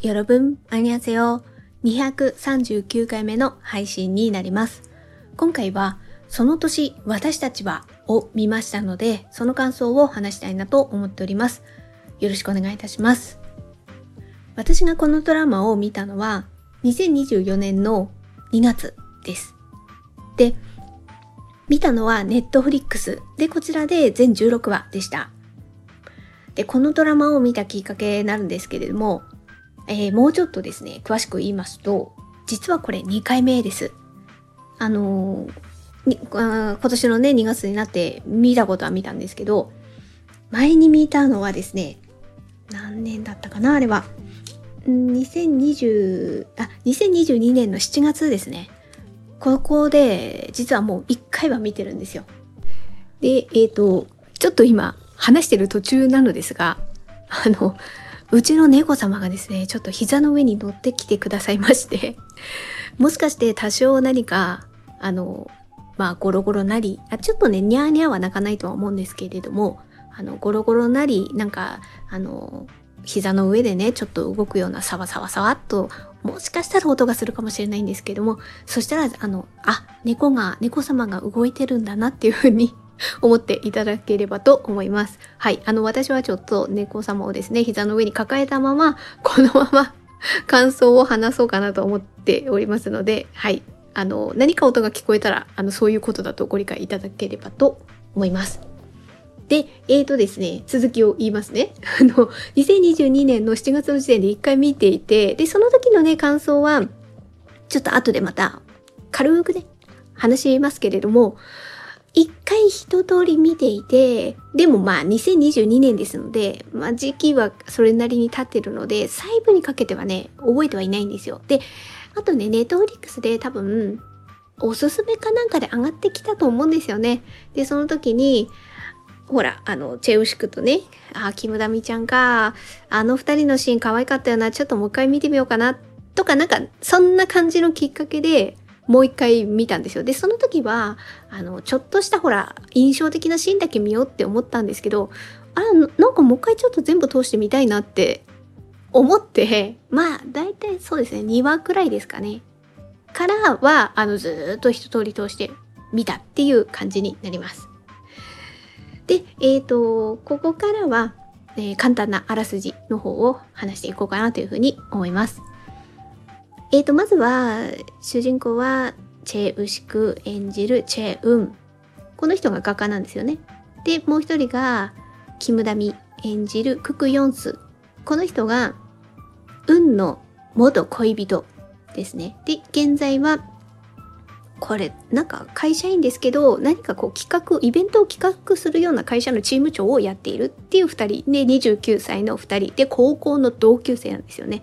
よろぶん、あにゃせよ。239回目の配信になります。今回は、その年私たちはを見ましたので、その感想を話したいなと思っております。よろしくお願いいたします。私がこのドラマを見たのは、2024年の2月です。で、見たのはネットフリックスで、こちらで全16話でした。で、このドラマを見たきっかけになるんですけれども、えーもうちょっとですね、詳しく言いますと、実はこれ2回目です。あのー今年のね、2月になって見たことは見たんですけど、前に見たのはですね、何年だったかなあれは。2020、あ、2022年の7月ですね。ここで、実はもう1回は見てるんですよ。で、えっ、と、ちょっと今、話してる途中なのですが、あの、うちの猫様がですね、ちょっと膝の上に乗ってきてくださいまして、もしかして多少何か、あの、まあ、ゴロゴロなり、あちょっとね、ニャーニャーは鳴かないとは思うんですけれども、あの、ゴロゴロなり、なんか、あの、膝の上でね、ちょっと動くようなサワサワサワっと、もしかしたら音がするかもしれないんですけども、そしたら、あの、あ、猫が、猫様が動いてるんだなっていうふうに 思っていただければと思います。はい。あの、私はちょっと猫様をですね、膝の上に抱えたまま、このまま 感想を話そうかなと思っておりますので、はい。あの、何か音が聞こえたら、あの、そういうことだとご理解いただければと思います。で、えーとですね、続きを言いますね。あの、2022年の7月の時点で1回見ていて、で、その時のね、感想は、ちょっと後でまた、軽くね、話しますけれども、一回一通り見ていて、でもまあ2022年ですので、まあ時期はそれなりに経ってるので、細部にかけてはね、覚えてはいないんですよ。で、あとね、ネットフリックスで多分、おすすめかなんかで上がってきたと思うんですよね。で、その時に、ほら、あの、チェウシクとね、あ、キムダミちゃんか、あの二人のシーン可愛かったよな、ちょっともう一回見てみようかな、とか、なんか、そんな感じのきっかけで、もう一回見たんですよ。で、その時は、あの、ちょっとしたほら、印象的なシーンだけ見ようって思ったんですけど、あら、なんかもう一回ちょっと全部通してみたいなって思って、まあ、だいたいそうですね、2話くらいですかね。からは、あの、ずっと一通り通して見たっていう感じになります。で、えっ、と、ここからは、えー簡単なあらすじの方を話していこうかなというふうに思います。えっ、と、まずは、主人公は、チェ・ウシク演じるチェ・ウン。この人が画家なんですよね。で、もう一人が、キムダミ演じるククヨンス。この人が、ウンの元恋人ですね。で、現在は、これ、なんか会社員ですけど、何かこう企画、イベントを企画するような会社のチーム長をやっているっていう二人。で、29歳の二人。で、高校の同級生なんですよね。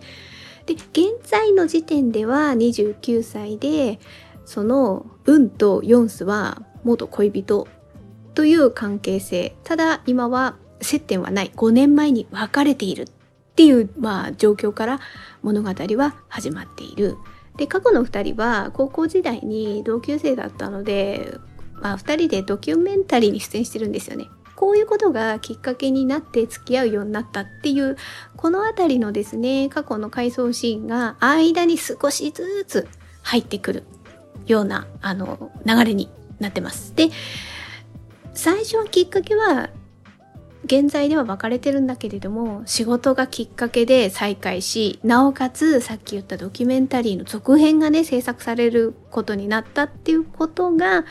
で、現在の時点では29歳で、その、ウンとヨンスは元恋人という関係性。ただ、今は接点はない。5年前に別れているっていう、まあ、状況から物語は始まっている。で、過去の2人は高校時代に同級生だったので、まあ、2人でドキュメンタリーに出演してるんですよね。こういうことがきっかけになって付き合うようになったっていう、このあたりのですね、過去の回想シーンが間に少しずつ入ってくるような、あの、流れになってます。で、最初はきっかけは、現在では別れてるんだけれども、仕事がきっかけで再会し、なおかつさっき言ったドキュメンタリーの続編がね、制作されることになったっていうことが、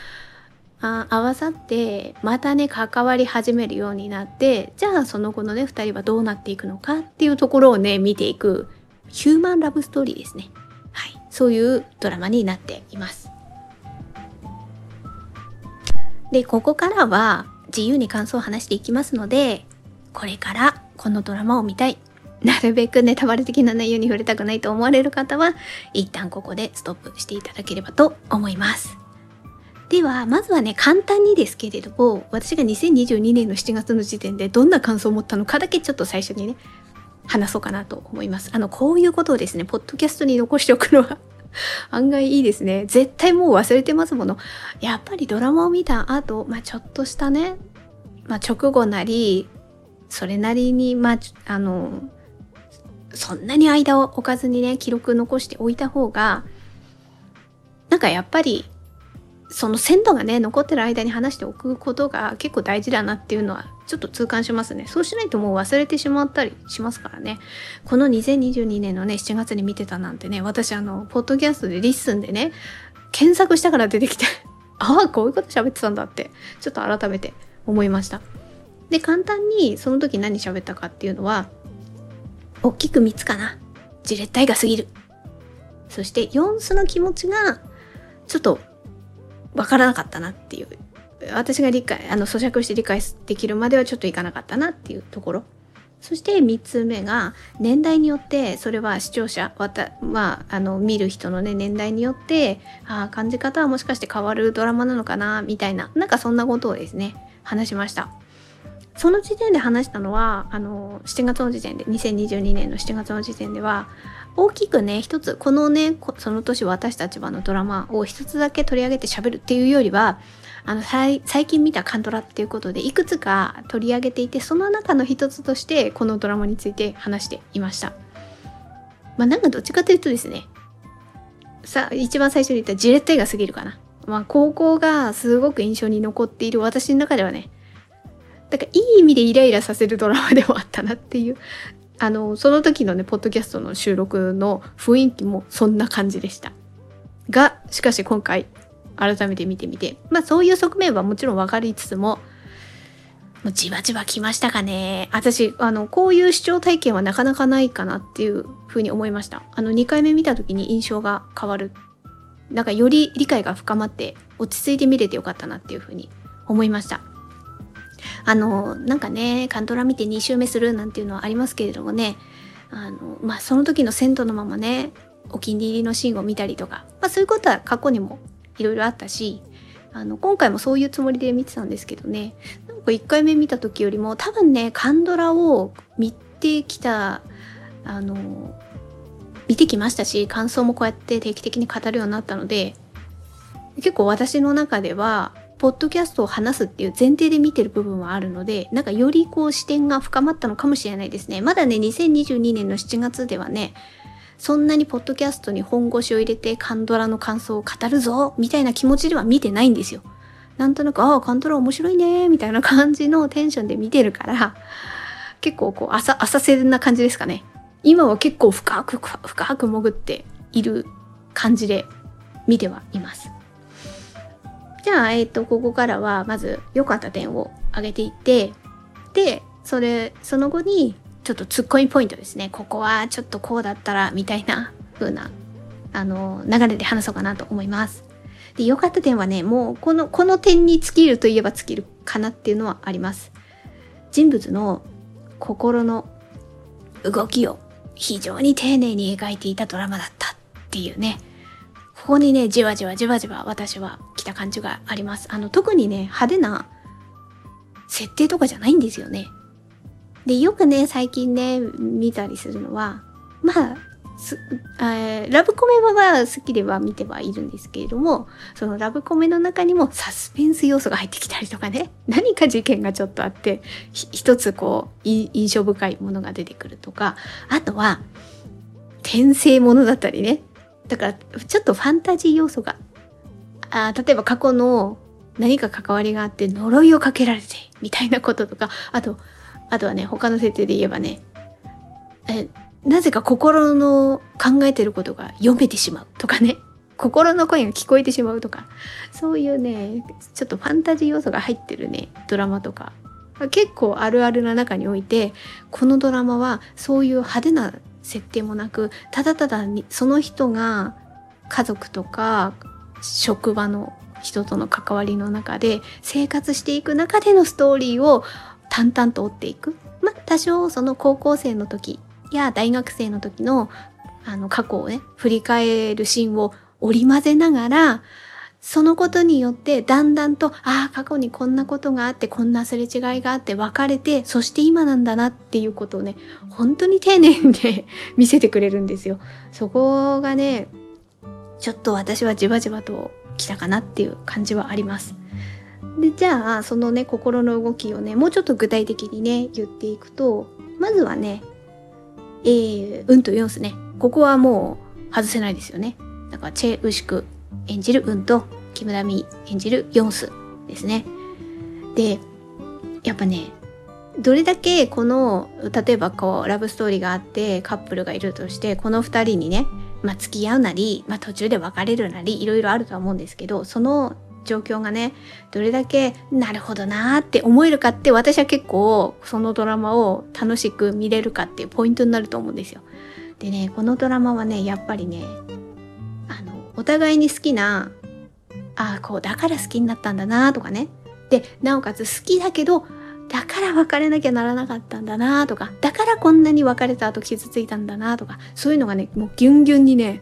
あ合わさって、またね、関わり始めるようになって、じゃあその後のね、二人はどうなっていくのかっていうところをね、見ていく、ヒューマンラブストーリーですね。はい。そういうドラマになっています。で、ここからは自由に感想を話していきますので、これからこのドラマを見たい。なるべくネタバレ的な内容に触れたくないと思われる方は、一旦ここでストップしていただければと思います。では、まずはね、簡単にですけれども、私が2022年の7月の時点でどんな感想を持ったのかだけちょっと最初にね、話そうかなと思います。あの、こういうことをですね、ポッドキャストに残しておくのは 案外いいですね。絶対もう忘れてますもの。やっぱりドラマを見た後、まあちょっとしたね、まあ直後なり、それなりに、まあ、あの、そんなに間を置かずにね、記録残しておいた方が、なんかやっぱり、その鮮度がね、残ってる間に話しておくことが結構大事だなっていうのはちょっと痛感しますね。そうしないともう忘れてしまったりしますからね。この2022年のね、7月に見てたなんてね、私あの、ポッドキャストで LISTEN でね、検索したから出てきて ああ、こういうこと喋ってたんだって、ちょっと改めて思いました。で、簡単にその時何喋ったかっていうのは、大きく3つかな。じれったいが過ぎる。そして、4つの気持ちが、ちょっと、わからなかったなっていう。私が理解、あの、咀嚼して理解できるまではちょっといかなかったなっていうところ。そして3つ目が年代によってそれは視聴者まあ、あの見る人のね年代によってあ感じ方はもしかして変わるドラマなのかなみたいななんかそんなことをですね話しました。その時点で話したのはあの7月の時点で2022年の7月の時点では大きくね一つこのねその年私たちはのドラマを一つだけ取り上げて喋るっていうよりはあの最近見たカントラっていうことでいくつか取り上げていてその中の一つとしてこのドラマについて話していました。まあなんかどっちかというとですねさ一番最初に言ったジレット絵が過ぎるかな。まあ高校がすごく印象に残っている私の中ではねだからいい意味でイライラさせるドラマでもあったなっていうあのその時のねポッドキャストの収録の雰囲気もそんな感じでした。がしかし今回改めて見てみてまあそういう側面はもちろん分かりつつももうじわじわ来ましたかね。私あのこういう視聴体験はなかなかないかなっていうふうに思いました。あの2回目見た時に印象が変わる。なんかより理解が深まって落ち着いて見れてよかったなっていうふうに思いました。あの、なんかね、カントラ見て2周目するなんていうのはありますけれどもね、あの、まあ、その時の鮮度のままね、お気に入りのシーンを見たりとか、まあ、そういうことは過去にもいろいろあったし、あの、今回もそういうつもりで見てたんですけどね、なんか1回目見た時よりも多分ね、カンドラを見てきた、あの、見てきましたし、感想もこうやって定期的に語るようになったので、結構私の中では、ポッドキャストを話すっていう前提で見てる部分はあるので、なんかよりこう視点が深まったのかもしれないですね。まだね、2022年の7月ではね、そんなにポッドキャストに本腰を入れてカンドラの感想を語るぞみたいな気持ちでは見てないんですよ。なんとなく、ああ、カンドラ面白いねみたいな感じのテンションで見てるから、結構こう、浅、浅瀬な感じですかね。今は結構深く、深く潜っている感じで見てはいます。じゃあ、えっ、ー、と、ここからは、まず、良かった点を挙げていって、で、それ、その後に、ちょっとツッコミポイントですね。ここはちょっとこうだったら、みたいな風な、あの、流れで話そうかなと思います。で、良かった点はね、もう、この、この点に尽きるといえば尽きるかなっていうのはあります。人物の心の動きを非常に丁寧に描いていたドラマだったっていうね。ここにね、じわじわじわじわ私は来た感じがあります。あの、特にね、派手な設定とかじゃないんですよね。で、よくね、最近ね、見たりするのは、まあ、すえラブコメは好きでは見てはいるんですけれども、そのラブコメの中にもサスペンス要素が入ってきたりとかね、何か事件がちょっとあって、一つこう、印象深いものが出てくるとか、あとは、転生ものだったりね、だからちょっとファンタジー要素があ例えば過去の何か関わりがあって呪いをかけられてみたいなこととかあとあとはね他の設定で言えばねえなぜか心の考えてることが読めてしまうとかね 心の声が聞こえてしまうとかそういうねちょっとファンタジー要素が入ってるねドラマとか結構あるあるな中においてこのドラマはそういう派手な設定もなくただただにその人が家族とか職場の人との関わりの中で生活していく中でのストーリーを淡々と追っていく。まあ多少その高校生の時や大学生の時のあの過去をね振り返るシーンを織り交ぜながらそのことによってだんだんと、ああ、過去にこんなことがあって、こんなすれ違いがあって別れて、そして今なんだなっていうことをね、本当に丁寧に、見せてくれるんですよ。そこがね、ちょっと私はじわじわと来たかなっていう感じはあります。で、じゃあ、そのね、心の動きをね、もうちょっと具体的にね、言っていくと、まずはね、えー、うんとヨンスね。ここはもう外せないですよね。だからチェ・ウシク演じるうんと木村美演じるヨンスですね。で、やっぱね、どれだけこの例えばこうラブストーリーがあってカップルがいるとしてこの2人にね、まあ、付き合うなり、まあ、途中で別れるなりいろいろあるとは思うんですけどその状況がねどれだけなるほどなーって思えるかって私は結構そのドラマを楽しく見れるかっていうポイントになると思うんですよ。でねこのドラマはねやっぱりねお互いに好きなああこうだから好きになったんだなとかね。でなおかつ好きだけどだから別れなきゃならなかったんだなとかだからこんなに別れた後傷ついたんだなとかそういうのがねもうギュンギュンにね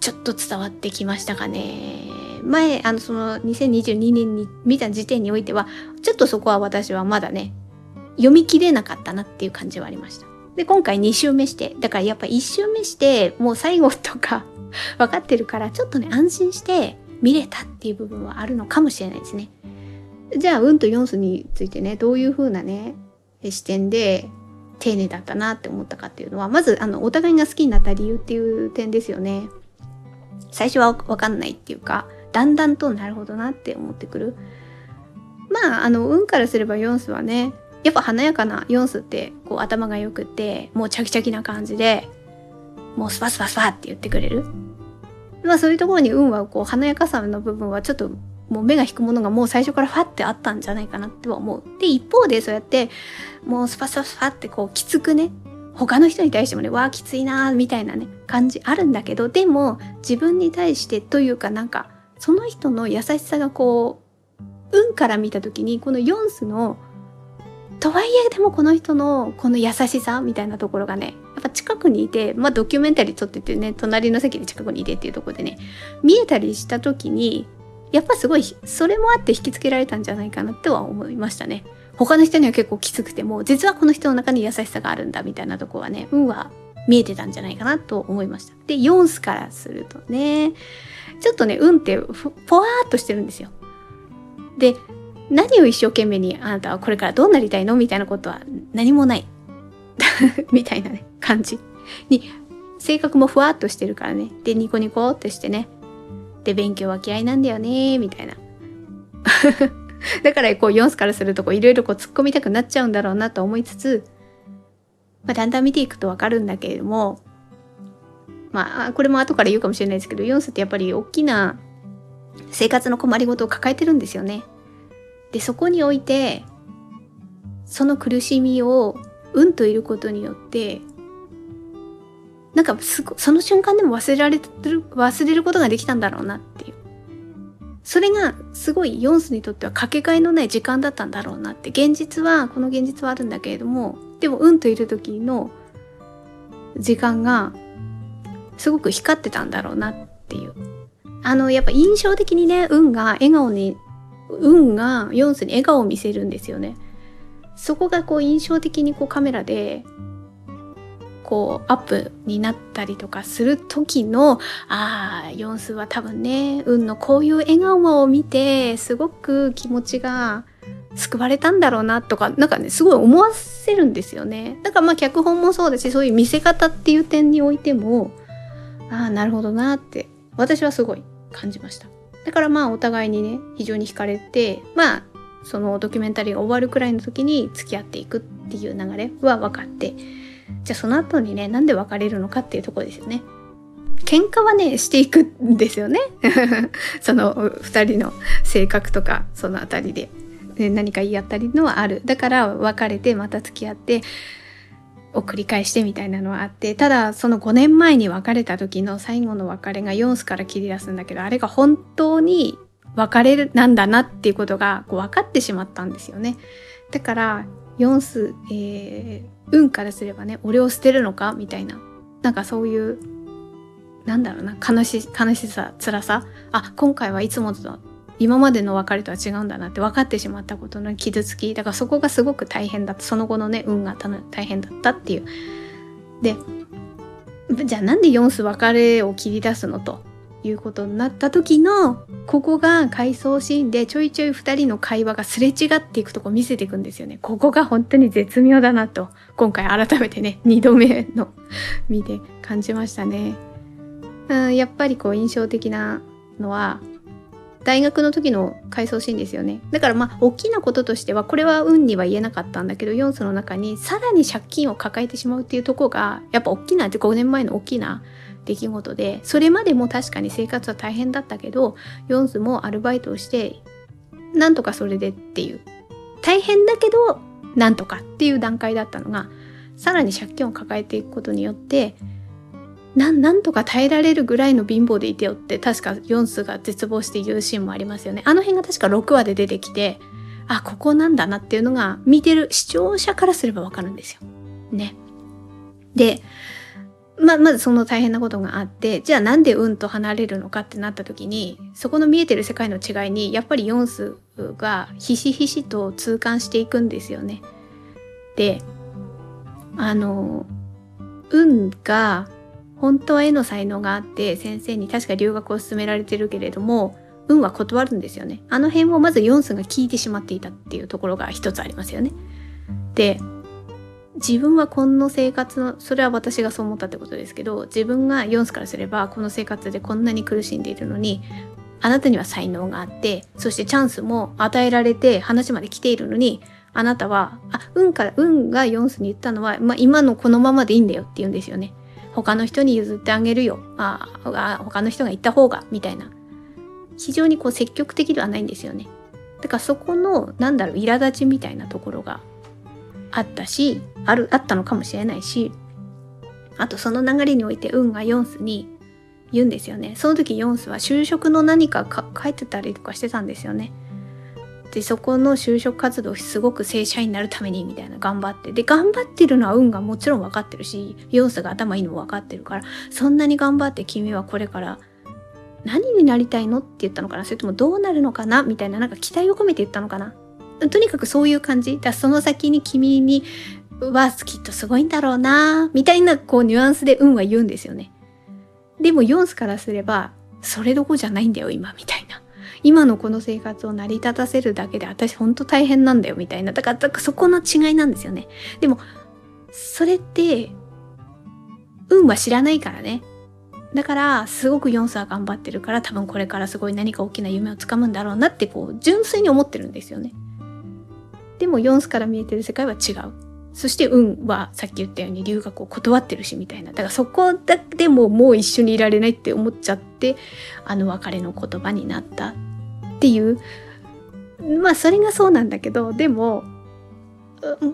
ちょっと伝わってきましたかね。前あのその2022年に見た時点においてはちょっとそこは私はまだね読み切れなかったなっていう感じはありました。で今回2週目してだからやっぱ1週目してもう最後とか分かってるからちょっとね安心して見れたっていう部分はあるのかもしれないですねじゃあ、うんとヨンスについてね、どういう風なね、視点で丁寧だったなって思ったかっていうのは、まず、あの、お互いが好きになった理由っていう点ですよね。最初はわかんないっていうか、だんだんとなるほどなって思ってくる。まあ、あの、運からすればヨンスはね、やっぱ華やかなヨンスってこう頭が良くて、もうチャキチャキな感じで、もうスパスパスパって言ってくれる。まあそういうところに運はこう華やかさの部分はちょっともう目が引くものがもう最初からファってあったんじゃないかなっては思う。で、一方でそうやって、もうスパスパスパってこうきつくね、他の人に対してもね、わあ、きついなーみたいなね、感じあるんだけど、でも自分に対してというかなんか、その人の優しさがこう、運から見た時に、このヨンスの、とはいえでもこの人のこの優しさみたいなところがね、やっぱ近くにいて、まあドキュメンタリー撮っててね、隣の席で近くにいてっていうところでね、見えたりした時に、やっぱすごいそれもあって引きつけられたんじゃないかなっては思いましたね。他の人には結構きつくても実はこの人の中に優しさがあるんだみたいなとこはね運は見えてたんじゃないかなと思いました。で4スからするとねちょっとね運ってぽわーっとしてるんですよ。で何を一生懸命にあなたはこれからどうなりたいの？みたいなことは何もない。みたいなね。感じ。に性格もふわっとしてるからね。でニコニコってしてね。で勉強は嫌いなんだよねみたいな。だからこうヨンスからするとこういろいろ突っ込みたくなっちゃうんだろうなと思いつつ、まあ、だんだん見ていくとわかるんだけれどもまあこれも後から言うかもしれないですけどヨンスってやっぱり大きな生活の困りごとを抱えてるんですよね。でそこにおいてその苦しみをうんといることによってなんかすごその瞬間でも忘れられてる忘れることができたんだろうなっていう。それがすごいヨンスにとってはかけがえのない時間だったんだろうなって。現実はこの現実はあるんだけれどもでもうんといる時の時間がすごく光ってたんだろうなっていう。あのやっぱ印象的にね運が笑顔に運がヨンスに笑顔を見せるんですよね。そこがこう印象的にこうカメラでこうアップになったりとかする時のああヨンスは多分ね運のこういう笑顔を見てすごく気持ちが救われたんだろうなとかなんかねすごい思わせるんですよね。だからまあ脚本もそうだしそういう見せ方っていう点においてもああなるほどなって私はすごい感じました。だからまあお互いにね非常に惹かれてまあそのドキュメンタリーが終わるくらいの時に付き合っていくっていう流れは分かってじゃあその後にねなんで別れるのかっていうところですよね。喧嘩はねしていくんですよね。その2人の性格とかその辺りで、ね、何か言い合ったりのはある。だから別れてまた付き合ってを繰り返してみたいなのはあって。ただその5年前に別れた時の最後の別れがヨンスから切り出すんだけどあれが本当に別れなんだなっていうことがこう分かってしまったんですよね。だからヨンス、えー、運からすればね俺を捨てるのか？みたいな。なんかそういうなんだろうな悲し悲しさ辛さ？あ今回はいつもと今までの別れとは違うんだなって分かってしまったことの傷つき。だからそこがすごく大変だった。その後のね運が大変だったっていう。でじゃあなんでヨンス別れを切り出すのと？いうことになった時のここが回想シーンでちょいちょい2人の会話がすれ違っていくとこ見せていくんですよね。ここが本当に絶妙だなと今回改めてね2度目の見て感じましたね。うんやっぱりこう印象的なのは大学の時の回想シーンですよね。だからまあ大きなこととしてはこれは運には言えなかったんだけど4素の中にさらに借金を抱えてしまうっていうとこがやっぱ大きな5年前の大きな出来事でそれまでも確かに生活は大変だったけどヨンスもアルバイトをしてなんとかそれでっていう。大変だけどなんとかっていう段階だったのがさらに借金を抱えていくことによってなんなんとか耐えられるぐらいの貧乏でいてよって確かヨンスが絶望して言うシーンもありますよね。あの辺が確か6話で出てきてあここなんだなっていうのが見てる視聴者からすればわかるんですよ。ね。でままずその大変なことがあってじゃあなんで運と離れるのかってなった時にそこの見えてる世界の違いにやっぱりヨンスがひしひしと痛感していくんですよね。であの運が本当は絵の才能があって先生に確か留学を勧められてるけれども運は断るんですよね。あの辺をまずヨンスが聞いてしまっていたっていうところが一つありますよね。で自分はこの生活のそれは私がそう思ったってことですけど自分がヨンスからすればこの生活でこんなに苦しんでいるのにあなたには才能があってそしてチャンスも与えられて話まで来ているのにあなたはあ運から運がヨンスに言ったのは、まあ、今のこのままでいいんだよって言うんですよね。他の人に譲ってあげるよ。ああ他の人が言った方がみたいな。非常にこう積極的ではないんですよね。だからそこのなんだろう苛立ちみたいなところがあったしあるあったのかもしれないしあとその流れにおいて運がヨンスに言うんですよね。その時ヨンスは就職の何かか書いてたりとかしてたんですよね。でそこの就職活動すごく正社員になるためにみたいな頑張って。で頑張ってるのは運がもちろん分かってるしヨンスが頭いいのも分かってるからそんなに頑張って君はこれから何になりたいの？って言ったのかな？それともどうなるのかな？みたいななんか期待を込めて言ったのかな？とにかくそういう感じだその先に君にはきっとすごいんだろうなみたいなこうニュアンスで運は言うんですよね。でもヨンスからすればそれどこじゃないんだよ今みたいな。今のこの生活を成り立たせるだけで私ほんと大変なんだよみたいな。だからそこの違いなんですよね。でもそれって運は知らないからね。だからすごくヨンスは頑張ってるから多分これからすごい何か大きな夢をつかむんだろうなってこう純粋に思ってるんですよね。でもヨンスから見えてる世界は違う。そして運はさっき言ったように留学を断ってるしみたいな。だからそこでももう一緒にいられないって思っちゃって、あの別れの言葉になったっていう。まあそれがそうなんだけど、でも、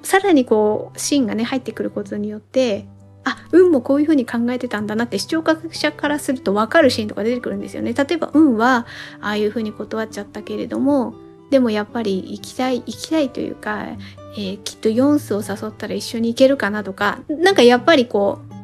さらにこう、シーンがね、入ってくることによって、あ、運もこういうふうに考えてたんだなって視聴者からすると分かるシーンとか出てくるんですよね。例えば運はああいうふうに断っちゃったけれども、でもやっぱり行きたい、行きたいというか、えー、きっとヨンスを誘ったら一緒に行けるかなとか、なんかやっぱりこう、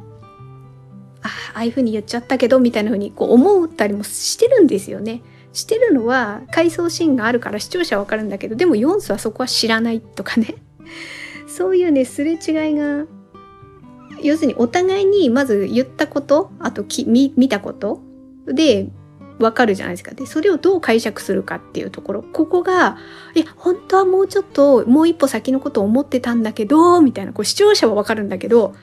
あああいうふうに言っちゃったけど、みたいなふうにこう思ったりもしてるんですよね。してるのは回想シーンがあるから視聴者はわかるんだけど、でもヨンスはそこは知らないとかね。そういうね、すれ違いが、要するにお互いにまず言ったこと、あと見たことでわかるじゃないですか。で、それをどう解釈するかっていうところ。ここが、いや、本当はもうちょっと、もう一歩先のことを思ってたんだけど、みたいな、こう視聴者はわかるんだけど、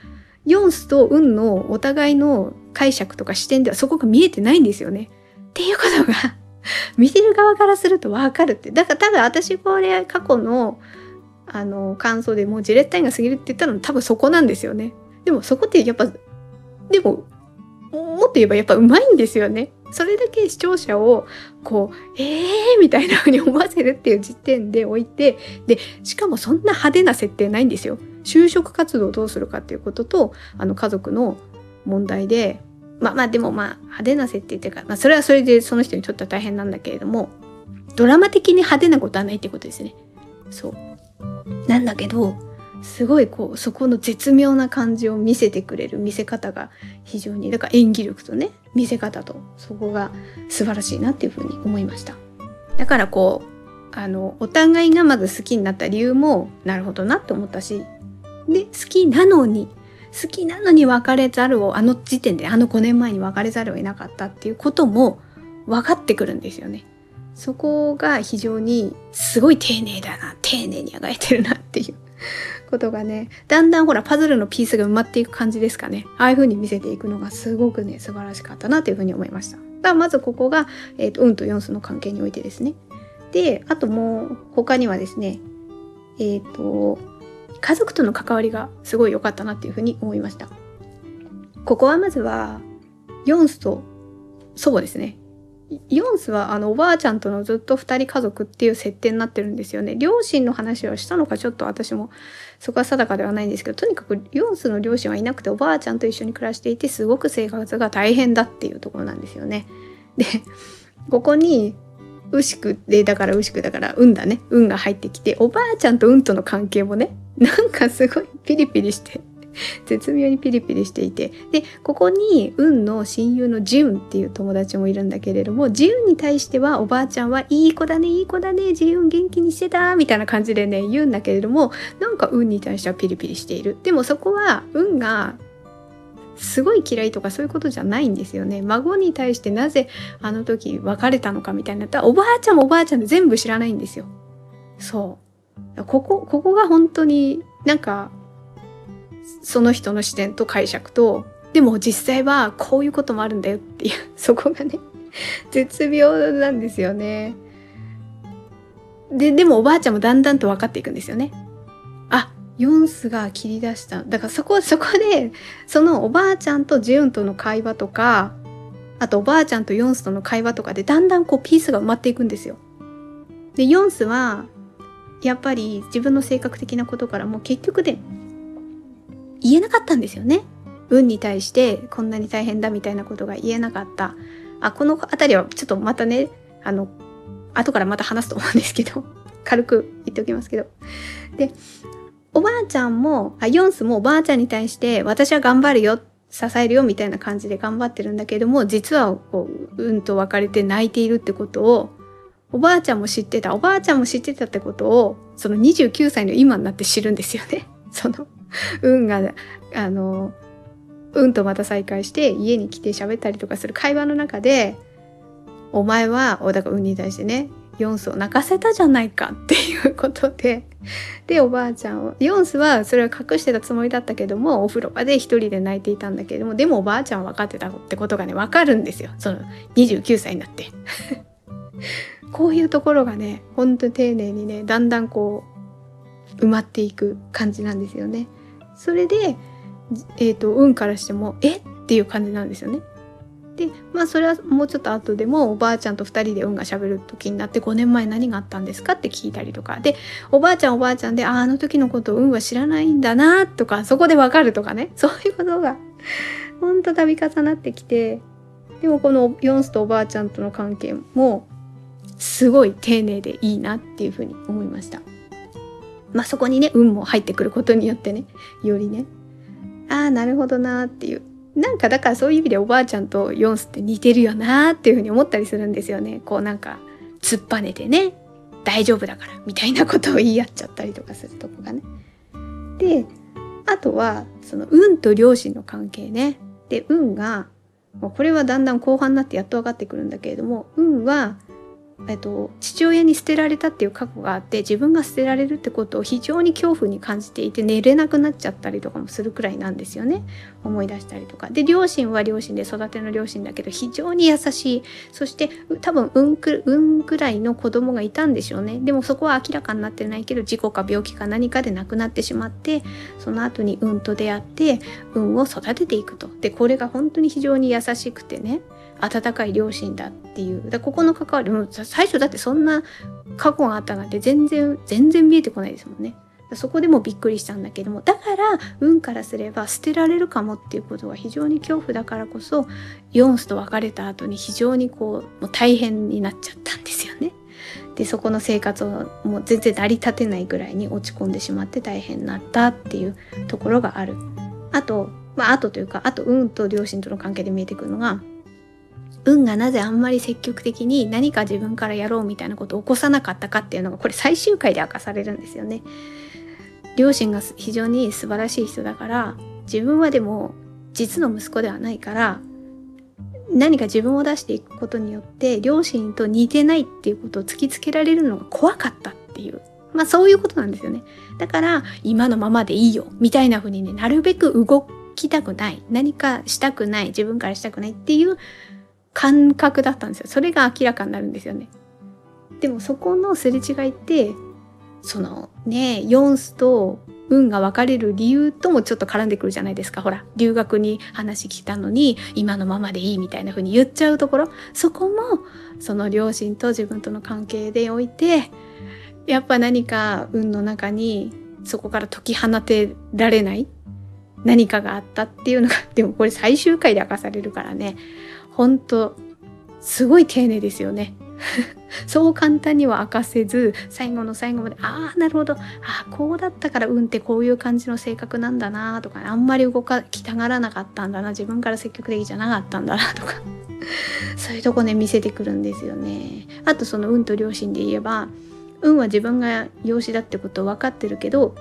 ヨンスとウンのお互いの解釈とか視点ではそこが見えてないんですよね。っていうことが 見てる側からするとわかるって。だから多分私これ過去のあの感想でもうジレッタインが過ぎるって言ったの多分そこなんですよね。でもそこってやっぱ、でも、もっと言えばやっぱうまいんですよね。それだけ視聴者をこうえーみたいな風に思わせるっていう時点で置いてでしかもそんな派手な設定ないんですよ。就職活動をどうするかっていうこととあの家族の問題でまあまあでもまあ派手な設定っていうか、まあ、それはそれでその人にとっては大変なんだけれどもドラマ的に派手なことはないってことですね。そうなんだけどすごいこうそこの絶妙な感じを見せてくれる見せ方が非常にだから演技力とね見せ方とそこが素晴らしいなっていうふうに思いましただからこうあのお互いがまず好きになった理由もなるほどなって思ったしで好きなのに好きなのに別れざるをあの時点であの5年前に別れざるを得なかったっていうことも分かってくるんですよね。そこが非常にすごい丁寧だな丁寧に描いてるなっていうことがねだんだんほらパズルのピースが埋まっていく感じですかねああいう風に見せていくのがすごくね素晴らしかったなという風に思いました。だからまずここが、えーと、運と四数の関係においてですね。であともう他にはですねえっ、ー、と家族との関わりがすごい良かったなっていうふうに思いました。ここはまずは、ヨンスと祖母ですね。ヨンスはあのおばあちゃんとのずっと2人家族っていう設定になってるんですよね。両親の話をしたのかちょっと私もそこは定かではないんですけど、とにかくヨンスの両親はいなくておばあちゃんと一緒に暮らしていてすごく生活が大変だっていうところなんですよね。で、ここに牛久でだから牛久だから運だね運が入ってきておばあちゃんと運との関係もねなんかすごいピリピリして 絶妙にピリピリしていて。でここに運の親友のジウンっていう友達もいるんだけれどもジウンに対してはおばあちゃんはいい子だねいい子だねジウン元気にしてたみたいな感じでね言うんだけれどもなんか運に対してはピリピリしている。でもそこは運がすごい嫌いとかそういうことじゃないんですよね。孫に対してなぜあの時別れたのかみたいにな。ったらおばあちゃんもおばあちゃんで全部知らないんですよ。そう。ここここが本当になんかその人の視点と解釈とでも実際はこういうこともあるんだよっていう そこがね絶妙なんですよね。ででもおばあちゃんもだんだんと分かっていくんですよね。あヨンスが切り出した。だからそこそこでそのおばあちゃんとジュンとの会話とかあとおばあちゃんとヨンスとの会話とかでだんだんこうピースが埋まっていくんですよ。でヨンスはやっぱり自分の性格的なことからもう結局で言えなかったんですよね。運に対してこんなに大変だみたいなことが言えなかった。あこの辺りはちょっとまたねあの後からまた話すと思うんですけど 軽く言っておきますけど。でおばあちゃんも、あ、ヨンスもおばあちゃんに対して、私は頑張るよ、支えるよ、みたいな感じで頑張ってるんだけども、実は、こう、うんと別れて泣いているってことを、おばあちゃんも知ってた、おばあちゃんも知ってたってことを、その29歳の今になって知るんですよね。その、運が、あの、うんとまた再会して家に来て喋ったりとかする会話の中で、お前は、だから運に対してね、ヨンスを泣かせたじゃないかっていうことで でおばあちゃんをヨンスはそれは隠してたつもりだったけどもお風呂場で一人で泣いていたんだけどもでもおばあちゃんは分かってたってことがね分かるんですよ。その29歳になって。こういうところがねほんと丁寧にねだんだんこう埋まっていく感じなんですよね。それでえ、ー、と運からしてもえっ？ていう感じなんですよね。でまあそれはもうちょっと後でもおばあちゃんと2人で運がしゃべる時になって5年前何があったんですかって聞いたりとか。でおばあちゃんおばあちゃんでああの時のことを運は知らないんだなとかそこでわかるとかね。そういうことがほんと度重なってきて。でもこのヨンスとおばあちゃんとの関係もすごい丁寧でいいなっていうふうに思いました。まあそこにね運も入ってくることによってねよりねああなるほどなっていうなんかだからそういう意味でおばあちゃんとヨンスって似てるよなっていうふうに思ったりするんですよね。こうなんか突っぱねてね大丈夫だからみたいなことを言い合っちゃったりとかするとこがね。であとはその運と両親の関係ね。で運がこれはだんだん後半になってやっと分かってくるんだけれども運はえっと、父親に捨てられたっていう過去があって自分が捨てられるってことを非常に恐怖に感じていて寝れなくなっちゃったりとかもするくらいなんですよね。思い出したりとか。で両親は両親で育ての両親だけど非常に優しい。そして多分運く運くらいの子供がいたんでしょうね。でもそこは明らかになってないけど事故か病気か何かで亡くなってしまってその後に運と出会って運を育てていくと。でこれが本当に非常に優しくてね。温かい両親だっていうだここの関わりも最初だってそんな過去があったなんて全然全然見えてこないですもんね。そこでもびっくりしたんだけどもだから運からすれば捨てられるかもっていうことは非常に恐怖だからこそヨンスと別れた後に非常にこうもう大変になっちゃったんですよね。でそこの生活をもう全然成り立てないぐらいに落ち込んでしまって大変になったっていうところがある。あとまああとというかあと運と両親との関係で見えてくるのが運がなぜあんまり積極的に何か自分からやろうみたいなことを起こさなかったかっていうのがこれ最終回で明かされるんですよね。両親が非常に素晴らしい人だから自分はでも実の息子ではないから何か自分を出していくことによって両親と似てないっていうことを突きつけられるのが怖かったっていうまあそういうことなんですよねだから今のままでいいよみたいな風にねなるべく動きたくない何かしたくない自分からしたくないっていう感覚だったんですよ。それが明らかになるんですよね。でもそこのすれ違いってそのねヨンスと運が分かれる理由ともちょっと絡んでくるじゃないですか。ほら留学に話来たのに今のままでいいみたいな風に言っちゃうところ。そこもその両親と自分との関係でおいてやっぱ何か運の中にそこから解き放てられない何かがあったっていうのがでもこれ最終回で明かされるからね。本当すごい丁寧ですよね。そう簡単には明かせず最後の最後までああなるほどああこうだったから運ってこういう感じの性格なんだなとか、ねあんまり動かきたがらなかったんだな自分から積極的じゃなかったんだなとか そういうとこね見せてくるんですよね。あとその運と両親で言えば運は自分が養子だってこと分かってるけど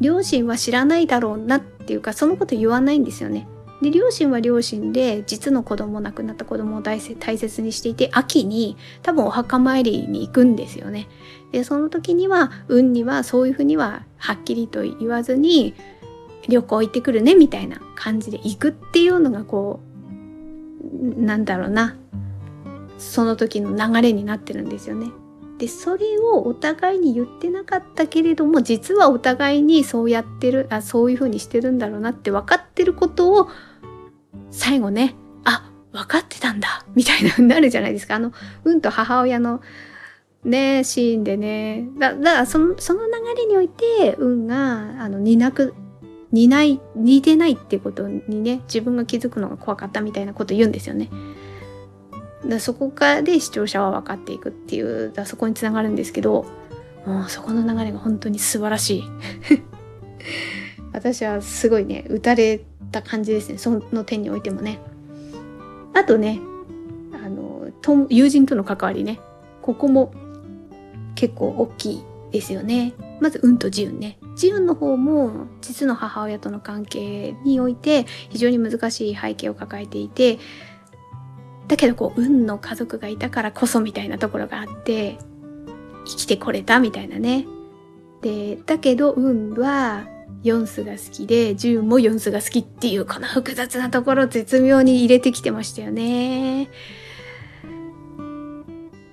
両親は知らないだろうなっていうかそのこと言わないんですよね。で両親は両親で実の子供亡くなった子供を大大切にしていて秋に多分お墓参りに行くんですよね。でその時には運にはそういうふうにははっきりと言わずに旅行行ってくるねみたいな感じで行くっていうのがこうなんだろうなその時の流れになってるんですよね。でそれをお互いに言ってなかったけれども実はお互いにそうやってるあそういうふうにしてるんだろうなって分かってることを最後ねあ分かってたんだみたいなになるじゃないですか。あのうんと母親のねシーンでね。だだからそのその流れにおいて運があの担く似ない似てないってことにね自分が気づくのが怖かったみたいなこと言うんですよね。だそこからで視聴者は分かっていくっていうだそこにつながるんですけどもうそこの流れが本当に素晴らしい。私はすごいね打たれた感じですね。その点においてもね。あとねあの友人との関わりね。ここも結構大きいですよね。まず運と自運ね。自運の方も実の母親との関係において非常に難しい背景を抱えていてだけどこう運の家族がいたからこそみたいなところがあって生きてこれたみたいなね。でだけど運はヨンスが好きでジュンもヨンスが好きっていうこの複雑なところ絶妙に入れてきてましたよね。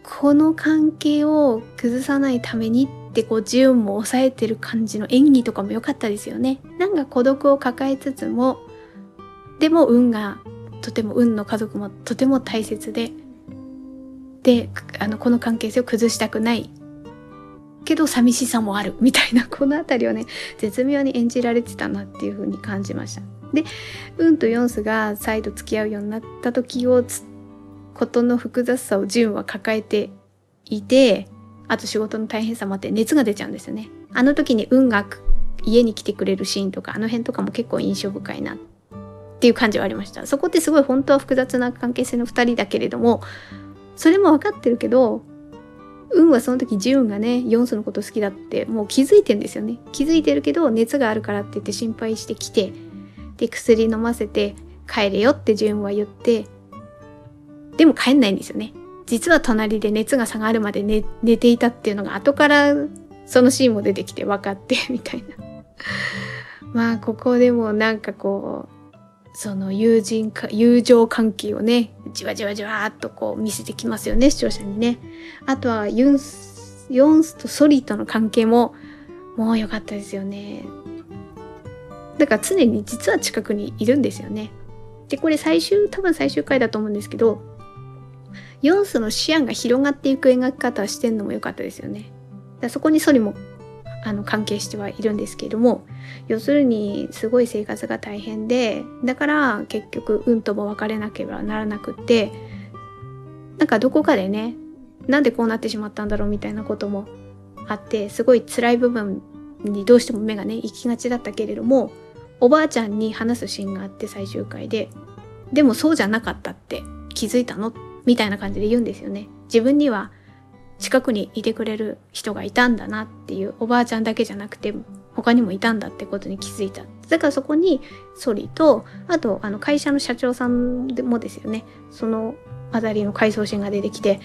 この関係を崩さないためにってこうジュンも抑えてる感じの演技とかも良かったですよね。なんか孤独を抱えつつもでも運がとても運の家族もとても大切でであのこの関係性を崩したくないけど寂しさもあるみたいなこの辺りをね絶妙に演じられてたなっていう風に感じました。で運とヨンスが再度付き合うようになった時をことの複雑さをジュンは抱えていてあと仕事の大変さもあって熱が出ちゃうんですよね。あの時に運が家に来てくれるシーンとかあの辺とかも結構印象深いなっていう感じはありましたそこってすごい本当は複雑な関係性の2人だけれどもそれも分かってるけど運はその時ジュンがねヨンスのこと好きだってもう気づいてんですよね。気づいてるけど熱があるからって言って心配してきてで薬飲ませて帰れよってジュンは言ってでも帰んないんですよね。実は隣で熱が下がるまで寝寝ていたっていうのが後からそのシーンも出てきて分かってみたいな。まあここでもなんかこうその友人か、友情関係をね、じわじわじわっとこう見せてきますよね、視聴者にね。あとはユンス、ヨンスとソリとの関係も、もう良かったですよね。だから常に実は近くにいるんですよね。で、これ最終、多分最終回だと思うんですけど、ヨンスの視野が広がっていく描き方してんのも良かったですよね。だそこにソリもあの関係してはいるんですけれども要するにすごい生活が大変でだから結局運とも別れなければならなくってなんかどこかでねなんでこうなってしまったんだろうみたいなこともあってすごい辛い部分にどうしても目がね行きがちだったけれどもおばあちゃんに話すシーンがあって最終回ででもそうじゃなかったって気づいたのみたいな感じで言うんですよね。自分には近くにいてくれる人がいたんだなっていうおばあちゃんだけじゃなくて他にもいたんだってことに気づいた。だからそこにソリと、あとあの会社の社長さんもですよね。そのあたりの回想シーンが出てきて、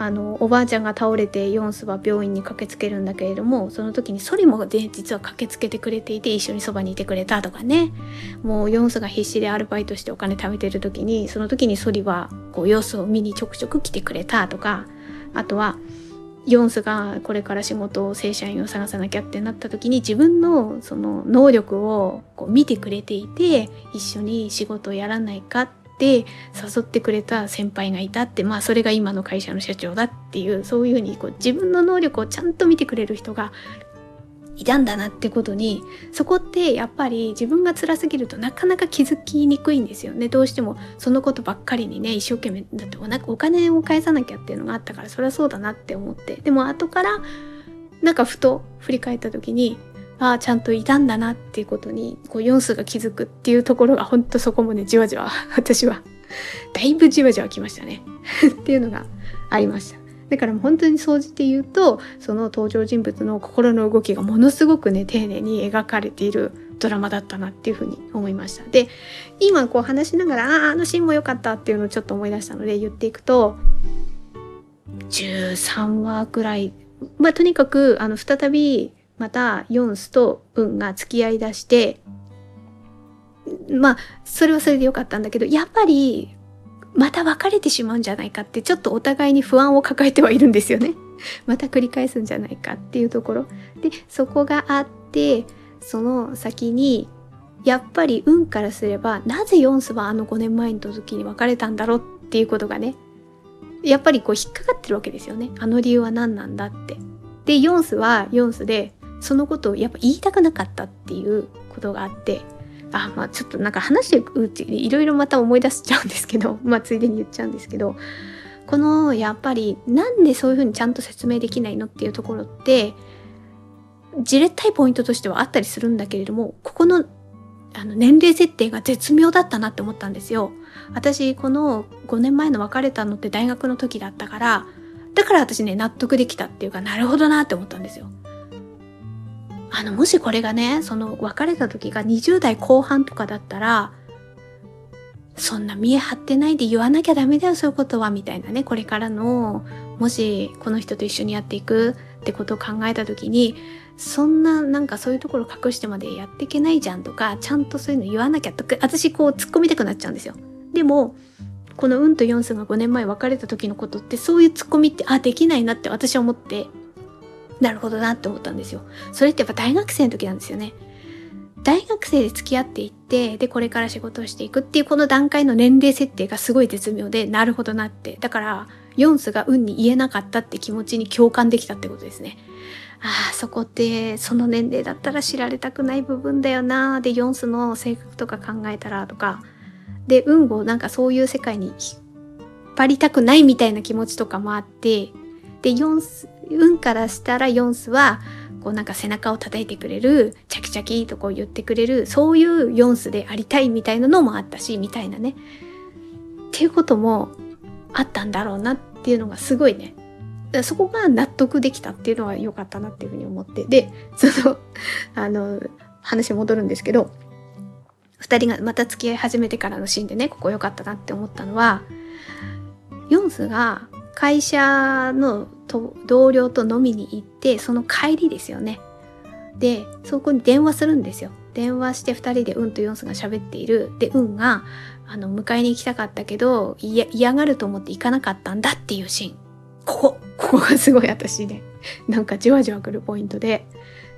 あのおばあちゃんが倒れてヨンスは病院に駆けつけるんだけれどもその時にソリもで実は駆けつけてくれていて一緒にそばにいてくれたとかねもうヨンスが必死でアルバイトしてお金貯めてる時にその時にソリはこう様子を見にちょくちょく来てくれたとかあとはヨンスがこれから仕事を正社員を探さなきゃってなった時に自分のその能力をこう見てくれていて一緒に仕事をやらないかって誘ってくれた先輩がいたってまあそれが今の会社の社長だっていうそういうふうにこう自分の能力をちゃんと見てくれる人がいたんだなってことにそこってやっぱり自分が辛すぎるとなかなか気づきにくいんですよね。どうしてもそのことばっかりにね一生懸命だってお金を返さなきゃっていうのがあったからそれはそうだなって思って。でも後からなんかふと振り返った時にああちゃんといたんだなっていうことにこう4数が気づくっていうところがほんとそこもねじわじわ私は。だいぶじわじわきましたね。っていうのがありました。だから本当に総じて言うとその登場人物の心の動きがものすごくね丁寧に描かれているドラマだったなっていうふうに思いました。で今こう話しながらあああのシーンも良かったっていうのをちょっと思い出したので言っていくと13話くらい。まあとにかくあの再びまたヨンスとウンが付き合いだしてまあそれはそれで良かったんだけどやっぱりまた別れてしまうんじゃないかってちょっとお互いに不安を抱えてはいるんですよね。また繰り返すんじゃないかっていうところ。で、そこがあって、その先に、やっぱり運からすれば、なぜヨンスはあの5年前の時に別れたんだろうっていうことがね、やっぱりこう引っかかってるわけですよね。あの理由は何なんだって。で、ヨンスはヨンスで、そのことをやっぱ言いたくなかったっていうことがあって、あまあちょっとなんか話していくうちにいろいろまた思い出しちゃうんですけど まあついでに言っちゃうんですけどこのやっぱりなんでそういうふうにちゃんと説明できないのっていうところってじれったいポイントとしてはあったりするんだけれどもここのあの年齢設定が絶妙だったなって思ったんですよ。私この5年前の別れたのって大学の時だったからだから私ね納得できたっていうかなるほどなって思ったんですよ。あの、もしこれがね、その別れた時が20代後半とかだったら、そんな見え張ってないで言わなきゃダメだよ、そういうことは、みたいなね、これからの、もしこの人と一緒にやっていくってことを考えた時に、そんななんかそういうところ隠してまでやっていけないじゃんとか、ちゃんとそういうの言わなきゃとか、私こう突っ込みたくなっちゃうんですよ。でも、このうんとヨンスが5年前別れた時のことってそういう突っ込みって、あ、できないなって私は思ってなるほどなって思ったんですよ。それってやっぱ大学生の時なんですよね。大学生で付き合っていって、で、これから仕事をしていくっていうこの段階の年齢設定がすごい絶妙で、なるほどなって。だから、ヨンスが運に言えなかったって気持ちに共感できたってことですね。ああ、そこってその年齢だったら知られたくない部分だよな。で、ヨンスの性格とか考えたらとか。で、運をなんかそういう世界に引っ張りたくないみたいな気持ちとかもあって、で、ヨンス、運からしたらヨンスはこうなんか背中を叩いてくれるチャキチャキとこう言ってくれるそういうヨンスでありたいみたいなのもあったしみたいなね。っていうこともあったんだろうなっていうのがすごいね。そこが納得できたっていうのは良かったなっていうふうに思って。でその あの話戻るんですけど2人がまた付き合い始めてからのシーンでねここ良かったなって思ったのはヨンスが会社のと同僚と飲みに行ってその帰りですよね。でそこに電話するんですよ。電話して2人でうんとヨンスが喋っている。でうんがあの迎えに行きたかったけど嫌がると思って行かなかったんだっていうシーン。ここここがすごい私ねなんかじわじわくるポイントで。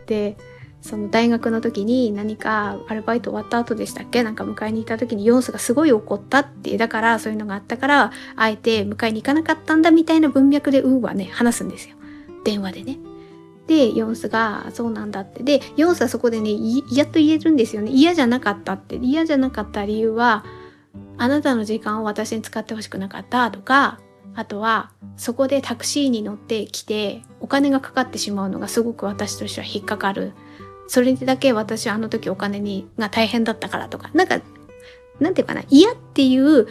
でその大学の時に何かアルバイト終わった後でしたっけ？なんか迎えに行った時にヨンスがすごい怒ったってだからそういうのがあったからあえて迎えに行かなかったんだみたいな文脈でウーはね話すんですよ。電話でね。でヨンスがそうなんだって。でヨンスはそこでねやっと言えるんですよね。嫌じゃなかったって。嫌じゃなかった理由はあなたの時間を私に使ってほしくなかったとかあとはそこでタクシーに乗ってきてお金がかかってしまうのがすごく私としては引っかかる。それだけ私はあの時お金にが大変だったからとか、なんか、なんていうかな、嫌っていう、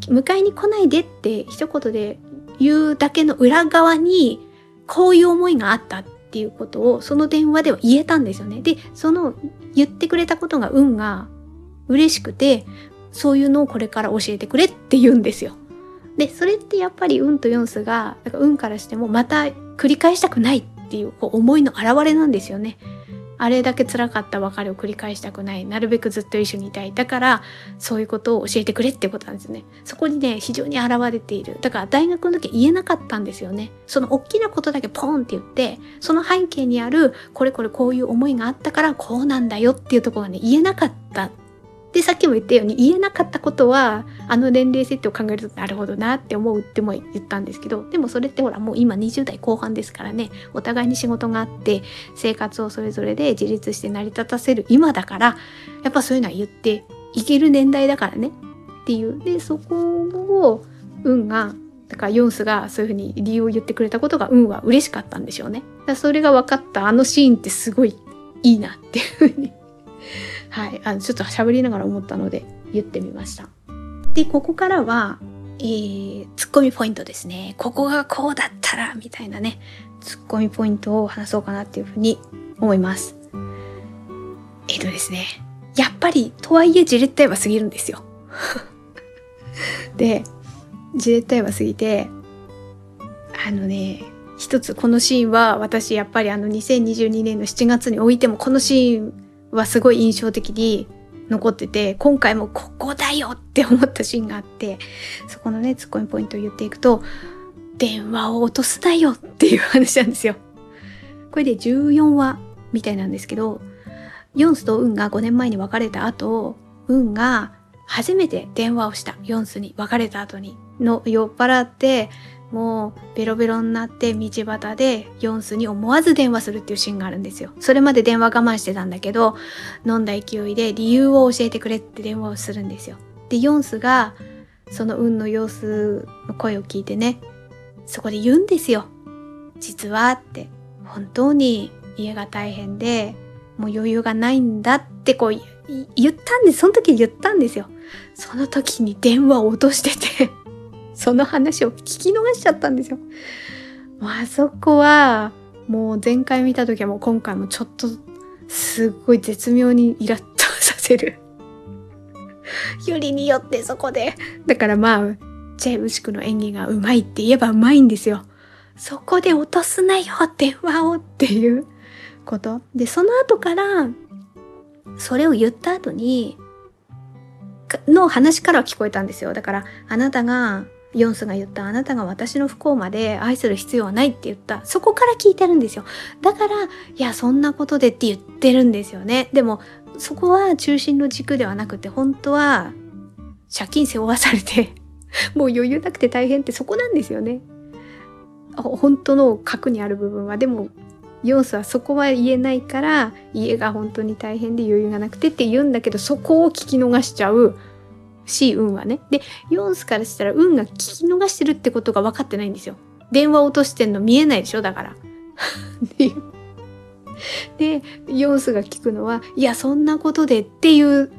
迎えに来ないでって一言で言うだけの裏側に、こういう思いがあったっていうことをその電話では言えたんですよね。で、その言ってくれたことが運が嬉しくて、そういうのをこれから教えてくれって言うんですよ。で、それってやっぱり運と四数が、か運からしてもまた繰り返したくないっていうこう思いの表れなんですよね。あれだけ辛かった別れを繰り返したくない。なるべくずっと一緒にいたい。だから、そういうことを教えてくれってことなんですね。そこにね、非常に現れている。だから大学の時言えなかったんですよね。その大きなことだけポンって言って、その背景にある、これこれこういう思いがあったからこうなんだよっていうところがね、言えなかったで、さっきも言ったように言えなかったことは、あの年齢設定を考えるとなるほどなって思うっても言ったんですけど、でもそれってほらもう今20代後半ですからね、お互いに仕事があって、生活をそれぞれで自立して成り立たせる今だから、やっぱそういうのは言っていける年代だからねっていう。で、そこを運がだからヨンスがそういうふうに理由を言ってくれたことが運は嬉しかったんでしょうね。だそれが分かったあのシーンってすごいいいなっていうふうにはい、あのちょっと喋りながら思ったので言ってみました。で、ここからは、えー、ツッコミポイントですね。ここがこうだったら、みたいなね、ツッコミポイントを話そうかなっていうふうに思います。えっ、ー、とですね、やっぱり、とはいえじれったいは過ぎるんですよ。で、じれったいは過ぎて、あのね、一つこのシーンは私やっぱりあの2022年の7月においてもこのシーンはすごい印象的に残ってて、今回もここだよって思ったシーンがあって、そこのね、ツッコミポイントを言っていくと、電話を落とすなよっていう話なんですよ。これで14話みたいなんですけど、ヨンスとウンが5年前に別れた後、ウンが初めて電話をした。ヨンスに別れた後に。の酔っ払って、もうベロベロになって道端でヨンスに思わず電話するっていうシーンがあるんですよ。それまで電話我慢してたんだけど、飲んだ勢いで理由を教えてくれって電話をするんですよ。で、ヨンスがその運の様子の声を聞いてね、そこで言うんですよ。実はって、本当に家が大変で、もう余裕がないんだってこう言ったんです。その時言ったんですよ。その時に電話を落としててその話を聞き逃しちゃったんですよ。もうあそこは、もう前回見た時はもう今回もちょっとすっごい絶妙にイラッとさせる。よりによってそこで。だからまあ、ジェイ・ウシクの演技がうまいって言えばうまいんですよ。そこで落とすなよ、電話をっていうこと。で、その後から、それを言った後に、の話からは聞こえたんですよ。だから、あなたがヨンスが言ったあなたが私の不幸まで愛する必要はないって言った。そこから聞いてるんですよ。だからいやそんなことでって言ってるんですよね。でもそこは中心の軸ではなくて本当は借金背負わされて もう余裕なくて大変ってそこなんですよね。本当の核にある部分は。でもヨンスはそこは言えないから家が本当に大変で余裕がなくてって言うんだけどそこを聞き逃しちゃう。し、運はね。で、ヨンスからしたら運が聞き逃してるってことが分かってないんですよ。電話落としてんの見えないでしょだから。で、ヨンスが聞くのは、いや、そんなことでっていう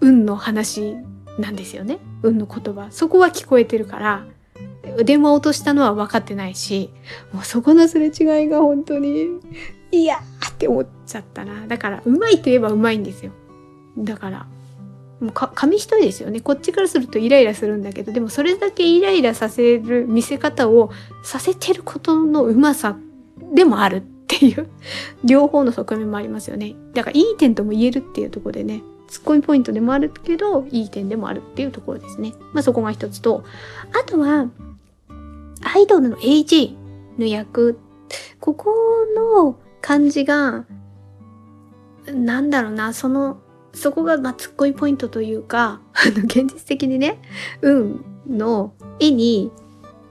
運の話なんですよね。運の言葉。そこは聞こえてるから、電話落としたのは分かってないし、もうそこのすれ違いが本当に、いやーって思っちゃったな。だから、うまいといえばうまいんですよ。だから、もう紙一重ですよね。こっちからするとイライラするんだけどでもそれだけイライラさせる見せ方をさせてることのうまさでもあるっていう両方の側面もありますよね。だからいい点とも言えるっていうところでねツッコミポイントでもあるけどいい点でもあるっていうところですね。まあそこが一つとあとはアイドルの AG の役。ここの感じがなんだろうなそのそこがまあツッコミポイントというか、あの、現実的にね、運の絵に、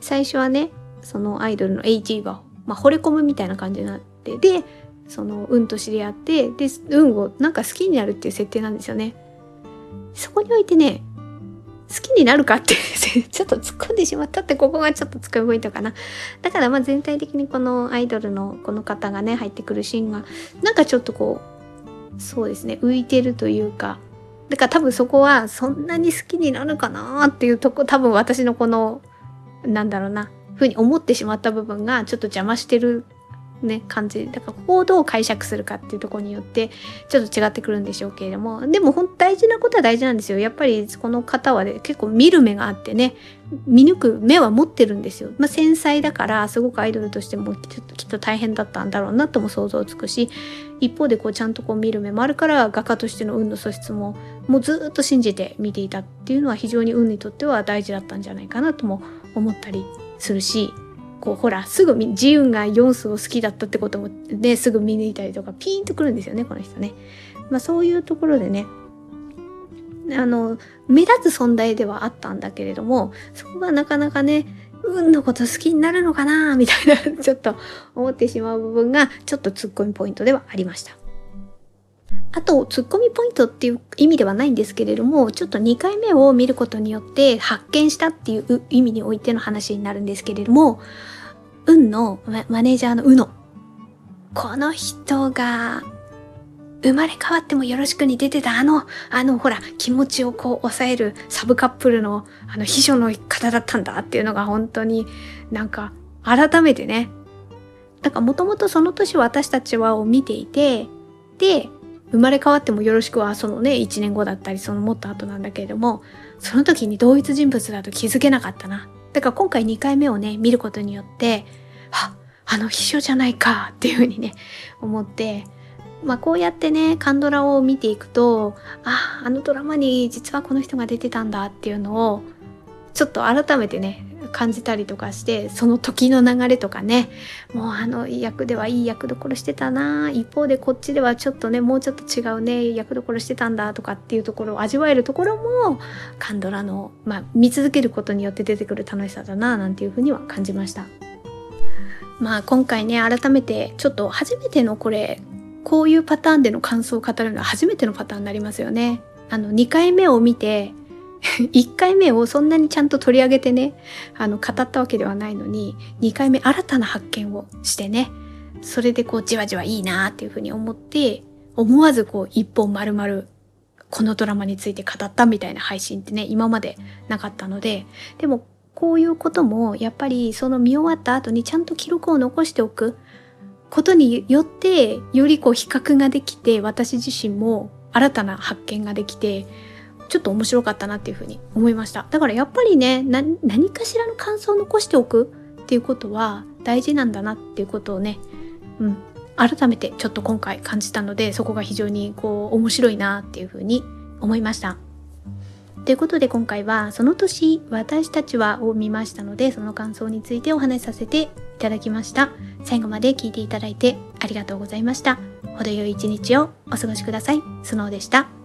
最初はね、そのアイドルの AG が、まあ、惚れ込むみたいな感じになって、で、その運と知り合って、で、運をなんか好きになるっていう設定なんですよね。そこにおいてね、好きになるかって ちょっと突っ込んでしまったってここがちょっと突っ込みポイントかな。だからまあ全体的にこのアイドルのこの方がね入ってくるシーンがなんかちょっとこうそうですね浮いてるというかだから多分そこはそんなに好きになるかなっていうとこ多分私のこのなんだろうなふうに思ってしまった部分がちょっと邪魔してるね、感じ。だからここをどう解釈するかっていうとこによってちょっと違ってくるんでしょうけれども、でも本当大事なことは大事なんですよ。やっぱりこの方は、ね、結構見る目があってね、見抜く目は持ってるんですよ。まあ、繊細だからすごくアイドルとしてもちょっときっと大変だったんだろうなとも想像つくし、一方でこうちゃんとこう見る目もあるから画家としての運の素質ももうずっと信じて見ていたっていうのは非常に運にとっては大事だったんじゃないかなとも思ったりするし、こうほらすぐ自運が4数を好きだったってこともねすぐ見抜いたりとかピーンとくるんですよねこの人ね。まあそういうところでねあの目立つ存在ではあったんだけれどもそこがなかなかね運のこと好きになるのかな？みたいなちょっと思ってしまう部分がちょっとツッコミポイントではありました。あと、ツッコミポイントっていう意味ではないんですけれども、ちょっと2回目を見ることによって発見したっていう意味においての話になるんですけれども、運のマネージャーのうの。この人が生まれ変わってもよろしくに出てたあの、あのほら気持ちをこう抑えるサブカップルのあの秘書の方だったんだっていうのが本当になんか改めてね。だからもともとその年私たちはを見ていて、で、生まれ変わってもよろしくはそのね、1年後だったりそのもっと後なんだけれども、その時に同一人物だと気づけなかったな。だから今回2回目をね、見ることによって、あ、あの秘書じゃないかっていうふうにね、思って、まあこうやってね、カンドラを見ていくと、あ、あのドラマに実はこの人が出てたんだっていうのを、ちょっと改めてね、感じたりとかして、その時の流れとかね、もうあの役ではいい役どころしてたな一方でこっちではちょっとね、もうちょっと違うね、役どころしてたんだとかっていうところを味わえるところも、カンドラの、まあ見続けることによって出てくる楽しさだななんていうふうには感じました。まあ今回ね、改めてちょっと初めてのこれ、こういうパターンでの感想を語るのは初めてのパターンになりますよね。あの、2回目を見て、1回目をそんなにちゃんと取り上げてね、あの、語ったわけではないのに、2回目新たな発見をしてね、それでこう、じわじわいいなっていうふうに思って、思わずこう、一本丸々、このドラマについて語ったみたいな配信ってね、今までなかったので、でも、こういうことも、やっぱりその見終わった後にちゃんと記録を残しておく。ことによってよりこう比較ができて私自身も新たな発見ができてちょっと面白かったなっていうふうに思いました。だからやっぱりね何かしらの感想を残しておくっていうことは大事なんだなっていうことをねうん改めてちょっと今回感じたのでそこが非常にこう面白いなっていうふうに思いました。ということで今回はその年私たちはを見ましたのでその感想についてお話しさせていただきました。最後まで聞いていただいてありがとうございました。程よい一日をお過ごしください。スノーでした。